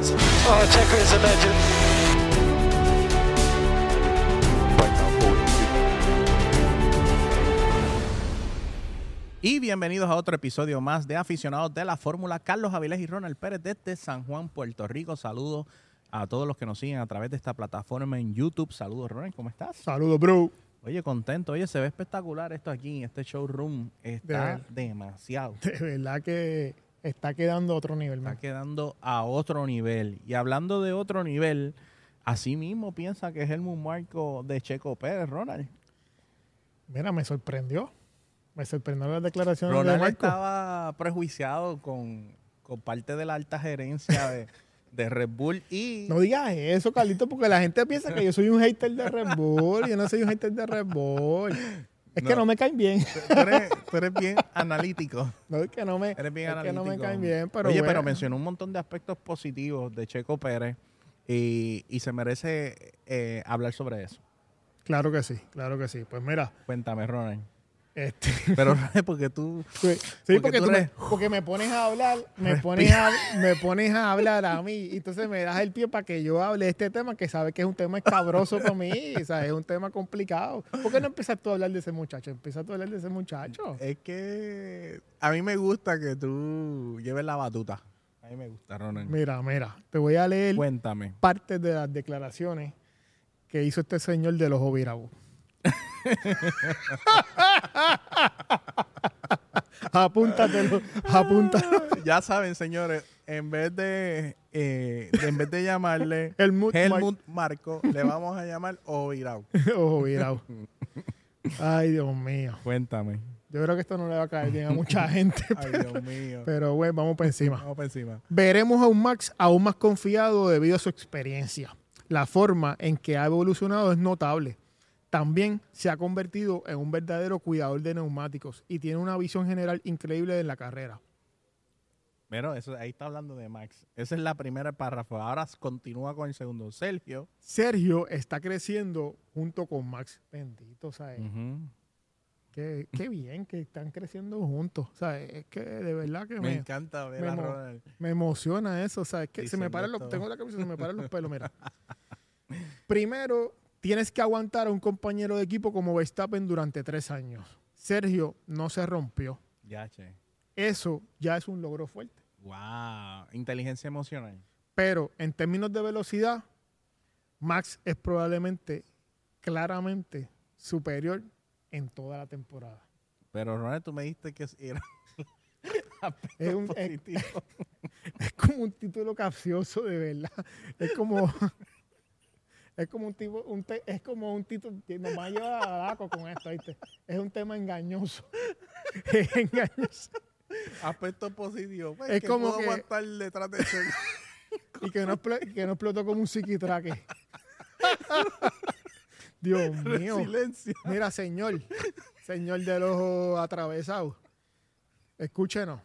Oh, Checo is a legend. Y bienvenidos a otro episodio más de Aficionados de la Fórmula. Carlos Avilés y Ronald Pérez desde San Juan, Puerto Rico. Saludos a todos los que nos siguen a través de esta plataforma en YouTube. Saludos, Ronald, ¿cómo estás? Saludos, bro. Oye, contento. Oye, se ve espectacular esto aquí, este showroom. Está De- demasiado. De verdad que está quedando a otro nivel, Está quedando a otro nivel. Y hablando de otro nivel, así mismo piensa que es el Marco de Checo Pérez, Ronald. Mira, me sorprendió. Me sorprendió las declaraciones de Ronald Marco. estaba prejuiciado con, con parte de la alta gerencia de, de Red Bull y No digas eso, Carlito, porque la gente piensa que yo soy un hater de Red Bull. Yo no soy un hater de Red Bull. Es que No. me caen bien. tú eres, tú eres bien analítico. No es que no me, Eres bien es que analítico. no me caen bien, pero Oye, bueno. pero mencionó un montón de aspectos positivos de Checo Pérez y, y se merece eh, hablar sobre eso. Claro que sí, claro que sí. Pues mira, Cuéntame, Ronald. Este, Pero porque tú... sí, Porque porque, tú tú me, eres- porque me pones a hablar, me Respira. pones a, me pones a hablar a mí, y entonces me das el pie para que yo hable de este tema que sabes que es un tema escabroso para mí, o sea, es un tema complicado. ¿Por qué no empiezas tú a hablar de ese muchacho? Empieza tú a hablar de ese muchacho. Es que a mí me gusta que tú lleves la batuta. A mí me gusta, Ronald. Mira, mira, te voy a leer Cuéntame. parte de las declaraciones que hizo este señor de los Obirabú. apúntatelo, apúntatelo. ya saben, señores, en vez de, eh, de- en vez de llamarle Helmut Helmut Marco, le vamos a llamar Ovirao. Obirabú. Ay, Dios mío. Cuéntame. Yo creo que esto no le va a caer bien a mucha gente. Ay, Dios mío. Pero bueno, vamos para encima. Vamos para encima. Veremos a un Max aún más confiado debido a su experiencia. La forma en que ha evolucionado es notable. También se ha convertido en un verdadero cuidador de neumáticos y tiene una visión general increíble de la carrera. Pero eso, ahí está hablando de Max. Esa es la primera párrafo. Ahora continúa con el segundo. Sergio. Sergio está creciendo junto con Max. Bendito, ¿sabes? Ujú. qué, qué bien que están creciendo juntos. ¿sabes? Es que de verdad que Me me, encanta ver me a Ronald. Me emociona eso, ¿sabes? Que se me paran los, tengo la camisa, se me paran los pelos, mira. Primero, tienes que aguantar a un compañero de equipo como Verstappen durante tres años. Sergio no se rompió. Ya, che. Eso ya es un logro fuerte. Wow. Inteligencia emocional. Pero en términos de velocidad, Max es probablemente, claramente, superior en toda la temporada. Pero Ronald, tú me dijiste que era Es, un- es- es como un título capcioso, de verdad. Es como. Es como un tipo, un te- es como un título que nos va a llevar a Daco con esto, ¿viste? Es un tema engañoso. Es engañoso. Aspecto positivo. Pues, Es que como puedo que- aguantar detrás de Checo. Y que no, que no explotó como un psiquitraque. Dios mío. Silencio. Mira, señor, señor de los ojos atravesados, escúchenos.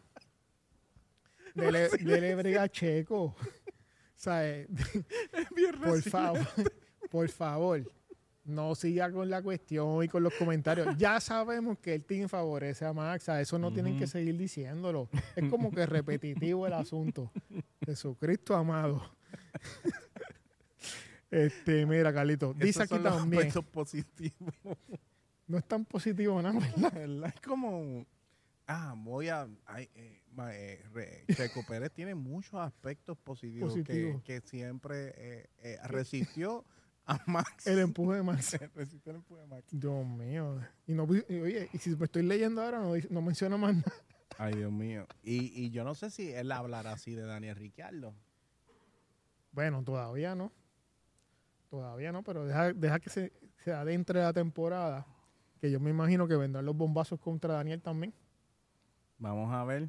Dele, dele brega Checo. O sea, eh, Bien por favor, por favor, no siga con la cuestión y con los comentarios. Ya sabemos que el team favorece a Max, a eso no tienen que seguir diciéndolo. Es como que repetitivo el asunto. Jesucristo amado. Este, mira, Carlito, dice aquí son los también. aspectos positivos. No es tan positivo, ¿no? ¿verdad? ¿verdad? Es como, ah, voy a, ay, eh, ma- eh, re- Checo Pérez tiene muchos aspectos positivos que, Positivo. que siempre eh, eh, resistió a Max. El empuje de Max. resistió el empuje de Max. Dios mío. Y no, y oye, y si me estoy leyendo ahora, no, no menciona más nada. Ay, Dios mío. Y, y yo no sé si él hablará así de Daniel Ricciardo. Bueno, todavía no. Todavía no, pero deja, deja que se, se adentre la temporada. Que yo me imagino que vendrán los bombazos contra Daniel también. Vamos a ver.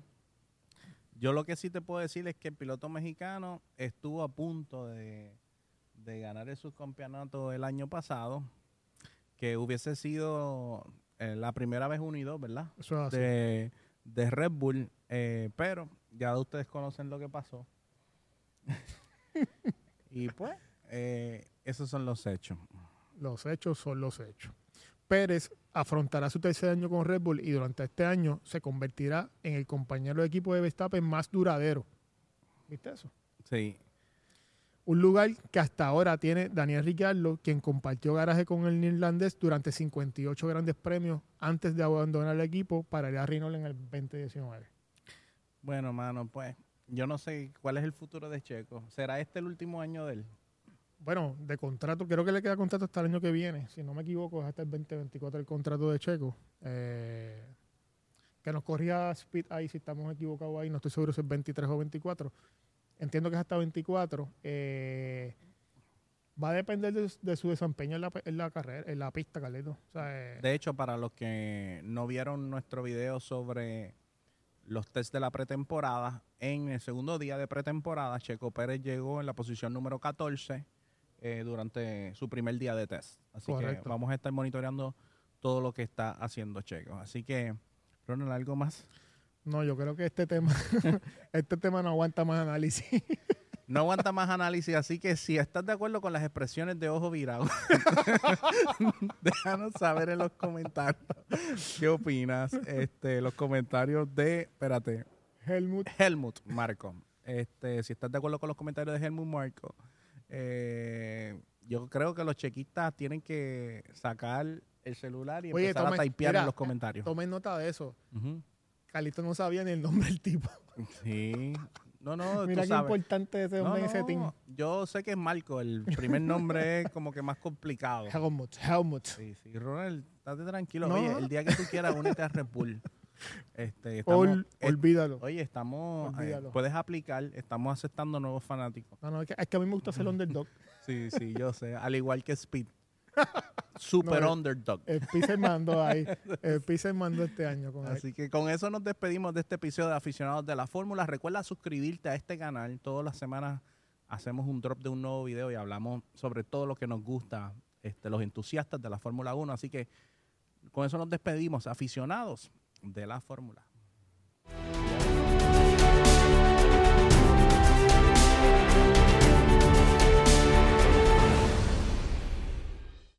Yo lo que sí te puedo decir es que el piloto mexicano estuvo a punto de, de ganar el subcampeonato el año pasado, que hubiese sido eh, la primera vez unido, ¿verdad? Eso es así. De, de Red Bull, eh, pero ya ustedes conocen lo que pasó. y pues, eh, esos son los hechos. Los hechos son los hechos. Pérez afrontará su tercer año con Red Bull y durante este año se convertirá en el compañero de equipo de Verstappen más duradero. ¿Viste eso? Sí. Un lugar que hasta ahora tiene Daniel Ricciardo, quien compartió garaje con el neerlandés durante 58 grandes premios antes de abandonar el equipo para ir a Renault en el 2019. Bueno, mano, pues yo no sé cuál es el futuro de Checo. ¿Será este el último año de él? Bueno, de contrato, creo que le queda contrato hasta el año que viene. Si no me equivoco, es hasta el 2024 el contrato de Checo. Eh, que nos corría Speed ahí, si estamos equivocados ahí, no estoy seguro si es 23 o 24. Entiendo que es hasta 24. Eh, va a depender de, de su desempeño en la, en la carrera, en la pista, Carlito. O sea, eh, De hecho, para los que no vieron nuestro video sobre los test de la pretemporada, en el segundo día de pretemporada, Checo Pérez llegó en la posición número 14 eh, durante su primer día de test. Así que vamos a estar monitoreando todo lo que está haciendo Checo. Así que, Ronald, ¿algo más? No, yo creo que este tema, este tema no aguanta más análisis. No aguanta más análisis, así que si estás de acuerdo con las expresiones de ojo virado, déjanos saber en los comentarios qué opinas. Este, los comentarios de, espérate, Helmut, Helmut Marco. Este, si estás de acuerdo con los comentarios de Helmut Marco, eh, yo creo que los chequistas tienen que sacar el celular y Oye, empezar a typear mira, en los comentarios. tomen nota de eso. Ujú. Carlito no sabía ni el nombre del tipo. Sí. No, no, Mira tú qué sabes. importante es ese No, hombre en ese no, team. Yo sé que es Marco, el primer nombre es como que más complicado. Helmut, Helmut. Sí, sí, Ronald, estate tranquilo. No. Oye, el día que tú quieras, únete a Red Bull. Este, estamos, Ol- eh, olvídalo. oye, estamos, eh, Olvídalo. puedes aplicar, estamos aceptando nuevos fanáticos. No, no, es que, es que a mí me gusta ser underdog. Sí, sí, yo sé. Al igual que Speed. Super No, el- underdog. El Pixel mandó ahí. El Pixel mandó este año con. Así que con eso nos despedimos de este episodio de Aficionados de la Fórmula. Recuerda suscribirte a este canal. Todas las semanas hacemos un drop de un nuevo video y hablamos sobre todo lo que nos gusta, este, los entusiastas de la Fórmula 1. Así que con eso nos despedimos, aficionados de la Fórmula.